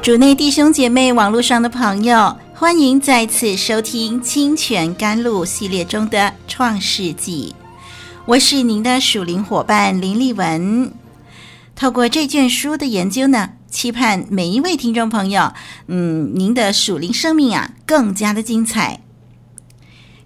主内弟兄姐妹，网络上的朋友，欢迎再次收听《清泉甘露》系列中的《创世纪》。我是您的属灵伙伴林立文。透过这卷书的研究呢，期盼每一位听众朋友，嗯，您的属灵生命啊，更加的精彩。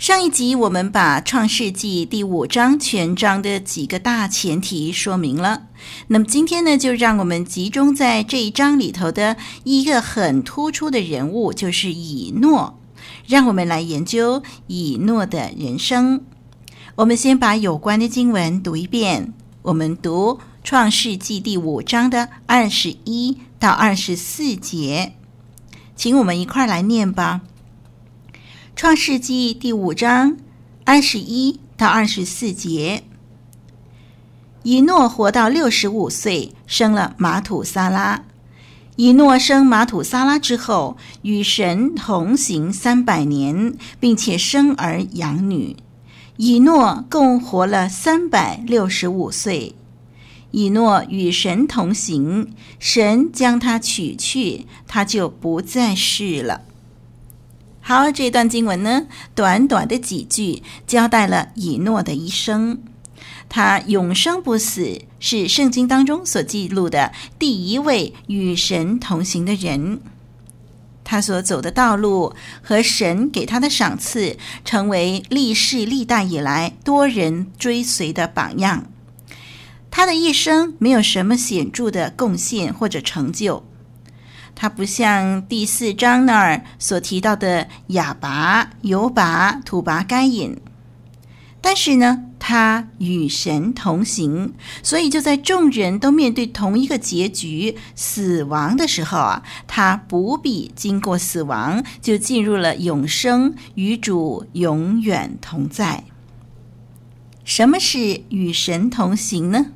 上一集我们把《创世纪》第五章全章的几个大前提说明了，那么今天呢，就让我们集中在这一章里头的一个很突出的人物，就是以诺。让我们来研究以诺的人生。我们先把有关的经文读一遍。我们读《创世纪》第五章的二十一到二十四节，请我们一块儿来念吧。创世纪第五章二十一到二十四节，以诺活到六十五岁，生了玛土撒拉。以诺生玛土撒拉之后，与神同行三百年，并且生儿养女。以诺共活了三百六十五岁。以诺与神同行，神将他取去，他就不再世了。好，这段经文呢，短短的几句交代了以诺的一生。他永生不死，是圣经当中所记录的第一位与神同行的人。他所走的道路和神给他的赏赐，成为历世历代以来多人追随的榜样。他的一生没有什么显著的贡献或者成就。他不像第四章那儿所提到的亚拔、犹拔、土拔、该隐，但是呢，他与神同行，所以就在众人都面对同一个结局——死亡的时候啊，他不必经过死亡，就进入了永生，与主永远同在。什么是与神同行呢？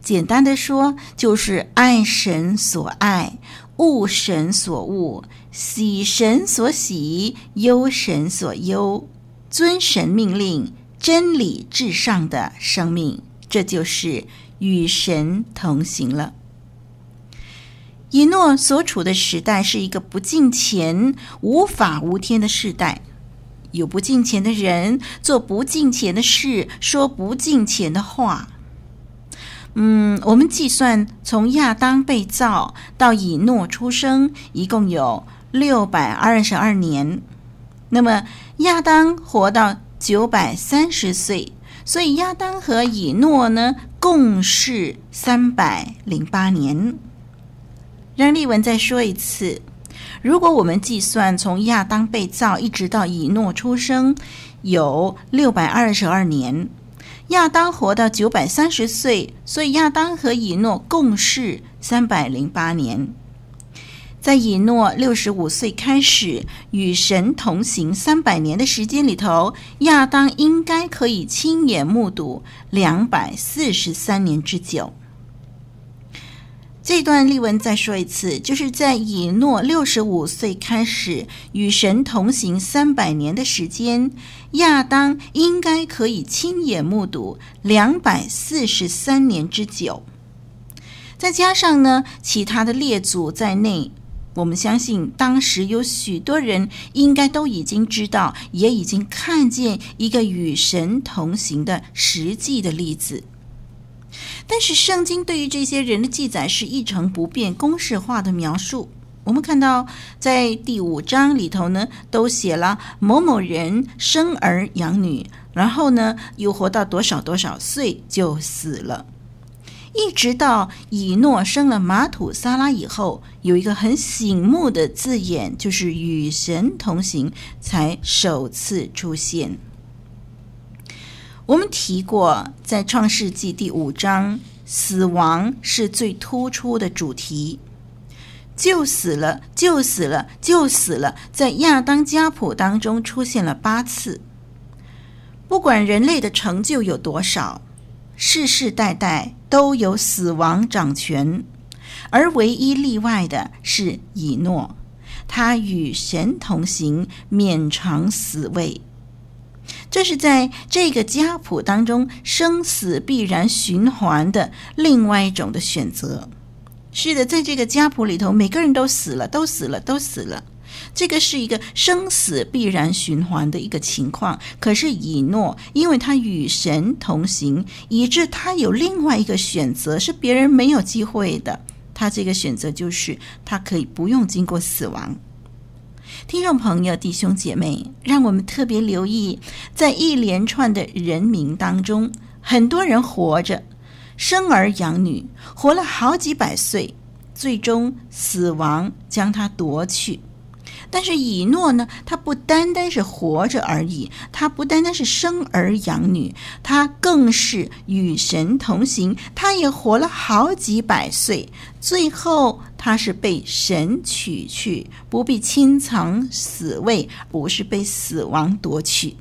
简单的说，就是爱神所爱。恶神所悟，喜神所喜，忧神所忧，遵神命令，真理至上的生命，这就是与神同行了。以诺所处的时代是一个不敬虔、无法无天的时代，有不敬虔的人做不敬虔的事，说不敬虔的话。嗯，我们计算从亚当被造到以诺出生，一共有六百二十二年。那么亚当活到九百三十岁，所以亚当和以诺呢，共事三百零八年。让丽文再说一次，如果我们计算从亚当被造一直到以诺出生，有六百二十二年。亚当活到九百三十岁，所以亚当和以诺共事三百零八年。在以诺六十五岁开始与神同行三百年的时间里头，亚当应该可以亲眼目睹两百四十三年之久。这段例文再说一次，就是在以诺六十五岁开始与神同行三百年的时间，亚当应该可以亲眼目睹两百四十三年之久。再加上呢，其他的列祖在内，我们相信当时有许多人应该都已经知道，也已经看见一个与神同行的实际的例子。但是圣经对于这些人的记载是一成不变、公式化的描述。我们看到在第五章里头呢，都写了某某人生儿养女，然后呢又活到多少多少岁就死了。一直到以诺生了马土撒拉以后，有一个很醒目的字眼，就是与神同行，才首次出现。我们提过，在创世纪第五章，死亡是最突出的主题，就死了，就死了，就死了，在亚当家谱当中出现了八次。不管人类的成就有多少。世世代代都有死亡掌权，而唯一例外的是以诺，他与神同行，免尝死味。这是在这个家谱当中生死必然循环的另外一种的选择。是的，在这个家谱里头，每个人都死了，都死了，都死了。这个是一个生死必然循环的一个情况，可是以诺，因为他与神同行，以致他有另外一个选择，是别人没有机会的。他这个选择就是他可以不用经过死亡。听众朋友、弟兄姐妹，让我们特别留意，在一连串的人名当中，很多人活着，生儿养女，活了好几百岁，最终死亡将他夺去。但是以诺呢，他不单单是活着而已，他不单单是生儿养女，他更是与神同行，他也活了好几百岁，最后他是被神取去，不必亲藏死味，不是被死亡夺去。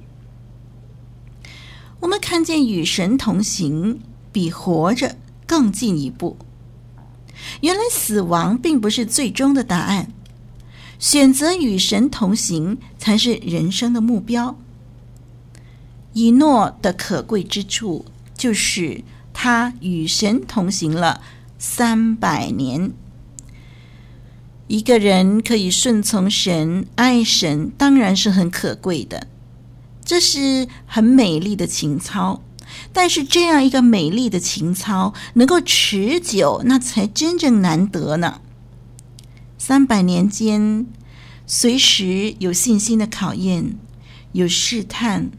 我们看见与神同行比活着更进一步，原来死亡并不是最终的答案。选择与神同行才是人生的目标。以诺的可贵之处就是他与神同行了三百年。一个人可以顺从神、爱神，当然是很可贵的，这是很美丽的情操。但是这样一个美丽的情操能够持久，那才真正难得呢。三百年间，随时有信心的考验，有试探。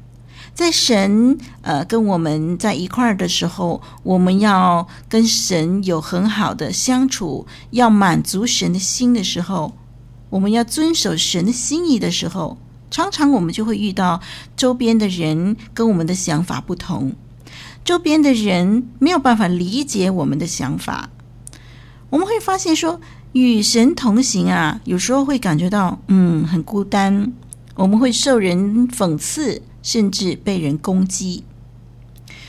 在神呃跟我们在一块儿的时候，我们要跟神有很好的相处，要满足神的心的时候，我们要遵守神的心意的时候，常常我们就会遇到周边的人跟我们的想法不同，周边的人没有办法理解我们的想法，我们会发现说。与神同行啊，有时候会感觉到嗯很孤单，我们会受人讽刺，甚至被人攻击。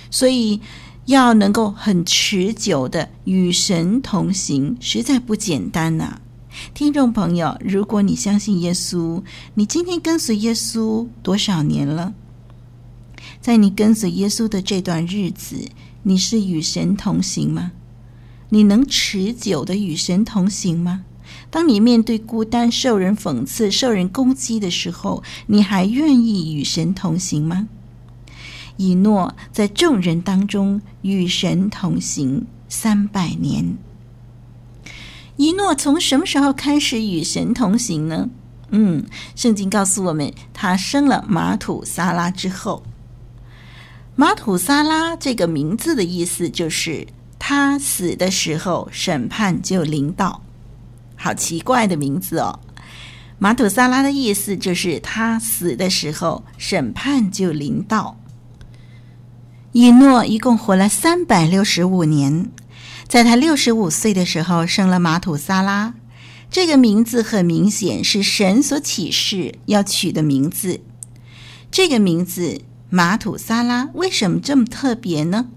所以要能够很持久的与神同行，实在不简单呐、听众朋友，如果你相信耶稣，你今天跟随耶稣多少年了？在你跟随耶稣的这段日子，你是与神同行吗？你能持久的与神同行吗？当你面对孤单、受人讽刺、受人攻击的时候，你还愿意与神同行吗？以诺在众人当中与神同行三百年。以诺从什么时候开始与神同行呢？嗯，圣经告诉我们，他生了玛土撒拉之后。玛土撒拉这个名字的意思就是。他死的时候，审判就临到。好奇怪的名字哦！马土萨拉的意思就是他死的时候，审判就临到。以诺一共活了三百六十五年，在他六十五岁的时候生了马土萨拉。这个名字很明显是神所启示要取的名字。这个名字马土萨拉为什么这么特别呢？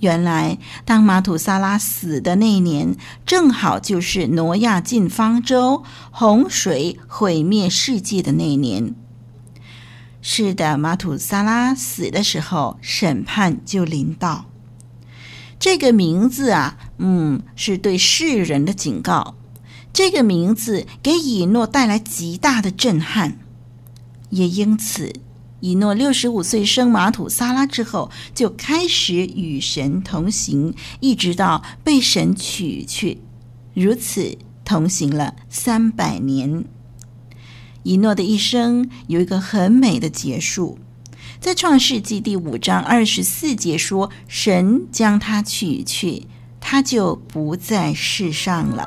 原来，当马土撒拉死的那一年，正好就是挪亚进方舟、洪水毁灭世界的那一年。是的，马土撒拉死的时候，审判就临到。这个名字啊，嗯，是对世人的警告。这个名字给以诺带来极大的震撼，也因此。以诺六十五岁生玛土撒拉之后，就开始与神同行，一直到被神取去，如此同行了三百年。以诺的一生有一个很美的结束，在创世纪第五章二十四节说：“神将他取去，他就不在世上了。”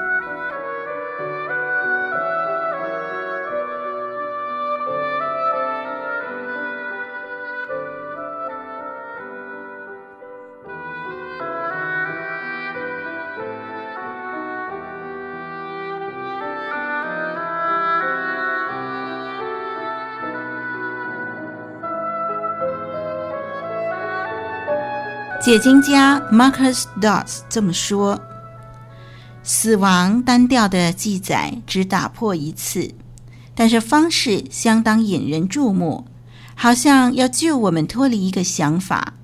解经家 Marcus Dods 这么说：“死亡单调的记载只打破一次，但是方式相当引人注目，好像要救我们脱离一个想法，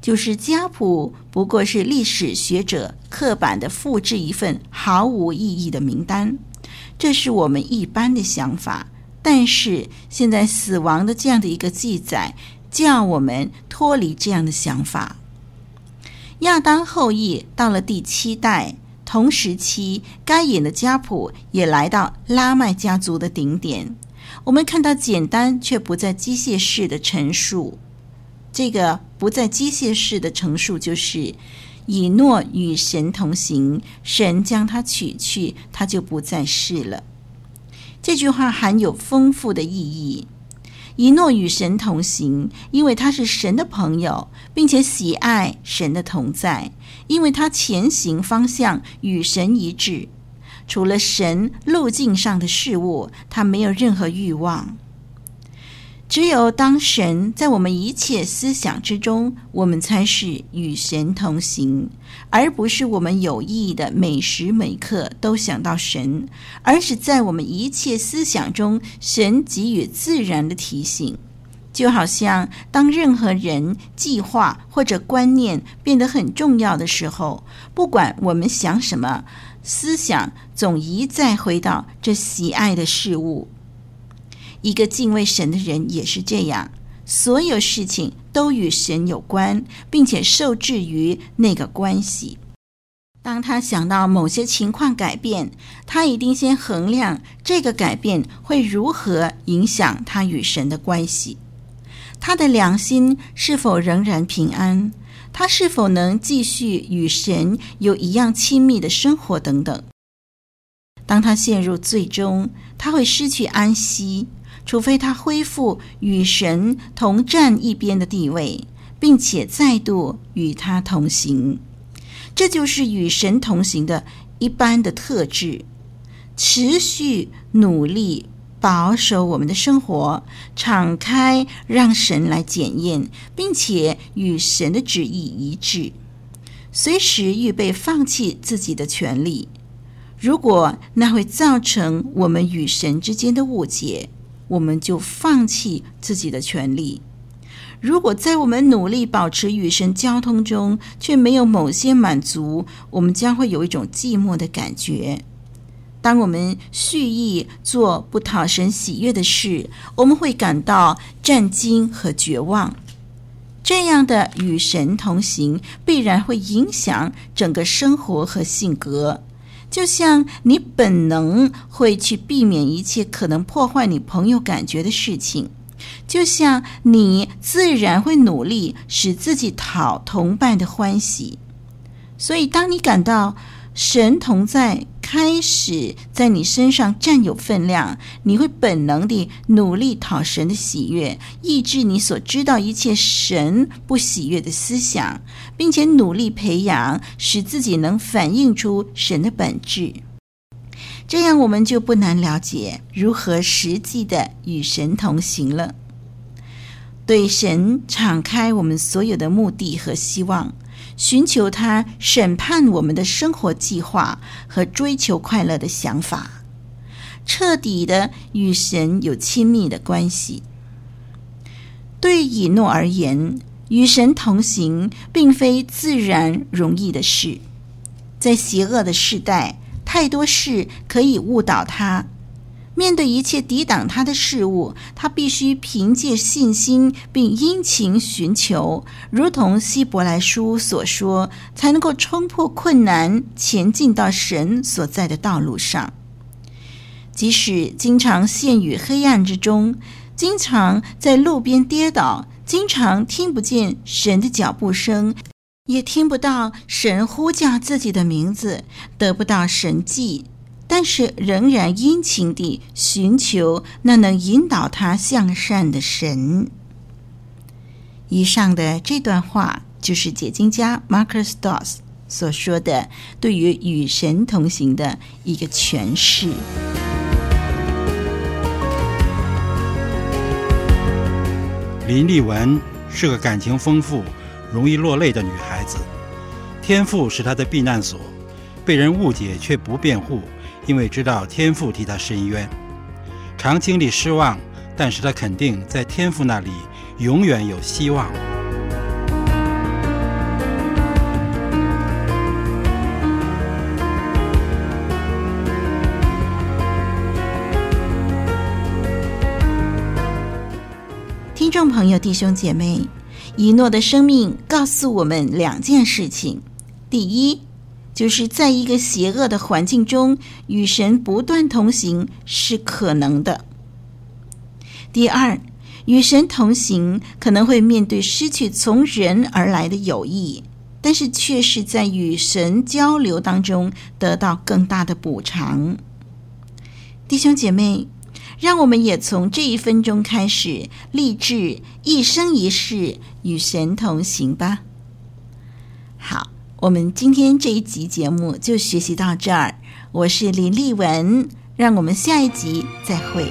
就是家谱不过是历史学者刻板的复制一份毫无意义的名单。这是我们一般的想法，但是现在死亡的这样的一个记载，叫我们脱离这样的想法。”亚当后裔到了第七代，同时期该隐的家谱也来到拉麦家族的顶点。我们看到简单却不再机械式的陈述，这个不再机械式的陈述就是以诺与神同行，神将他取去，他就不再世了。这句话含有丰富的意义。一诺与神同行，因为他是神的朋友，并且喜爱神的同在，因为他前行方向与神一致。除了神路径上的事物，他没有任何欲望。只有当神在我们一切思想之中，我们才是与神同行，而不是我们有意的每时每刻都想到神，而是在我们一切思想中，神给予自然的提醒。就好像当任何人计划或者观念变得很重要的时候，不管我们想什么，思想总一再回到这喜爱的事物。一个敬畏神的人也是这样，所有事情都与神有关，并且受制于那个关系。当他想到某些情况改变，他一定先衡量这个改变会如何影响他与神的关系。他的良心是否仍然平安？他是否能继续与神有一样亲密的生活等等。当他陷入最终，他会失去安息。除非他恢复与神同站一边的地位，并且再度与他同行，这就是与神同行的一般的特质。持续努力保守我们的生活，敞开让神来检验，并且与神的旨意一致，随时预备放弃自己的权利。如果那会造成我们与神之间的误解。我们就放弃自己的权利。如果在我们努力保持与神交通中，却没有某些满足，我们将会有一种寂寞的感觉。当我们蓄意做不讨神喜悦的事，我们会感到震惊和绝望。这样的与神同行，必然会影响整个生活和性格。就像你本能会去避免一切可能破坏你朋友感觉的事情，就像你自然会努力使自己讨同伴的欢喜。所以，当你感到神同在，开始在你身上占有分量，你会本能地努力讨神的喜悦，抑制你所知道一切神不喜悦的思想，并且努力培养，使自己能反映出神的本质。这样，我们就不难了解如何实际的与神同行了。对神敞开我们所有的目的和希望，寻求他审判我们的生活计划和追求快乐的想法，彻底的与神有亲密的关系。对以诺而言，与神同行并非自然容易的事，在邪恶的时代，太多事可以误导他。面对一切抵挡他的事物，他必须凭借信心并殷勤寻求，如同希伯来书所说，才能够冲破困难，前进到神所在的道路上。即使经常陷于黑暗之中，经常在路边跌倒，经常听不见神的脚步声，也听不到神呼叫自己的名字，得不到神迹。但是仍然殷勤地寻求那能引导他向善的神。以上的这段话就是解经家 Marcus Doss 所说的对于与神同行的一个诠释。林丽文是个感情丰富、容易落泪的女孩子，天赋是她的避难所，被人误解却不辩护。因为知道天父替他伸冤，常经历失望，但是他肯定在天父那里永远有希望。听众朋友、弟兄姐妹，以诺的生命告诉我们两件事情：第一，就是在一个邪恶的环境中，与神不断同行是可能的。第二，与神同行可能会面对失去从人而来的友谊，但是却是在与神交流当中得到更大的补偿。弟兄姐妹，让我们也从这一分钟开始，立志一生一世与神同行吧。好。我们今天这一集节目就学习到这儿，我是林丽文，让我们下一集再会。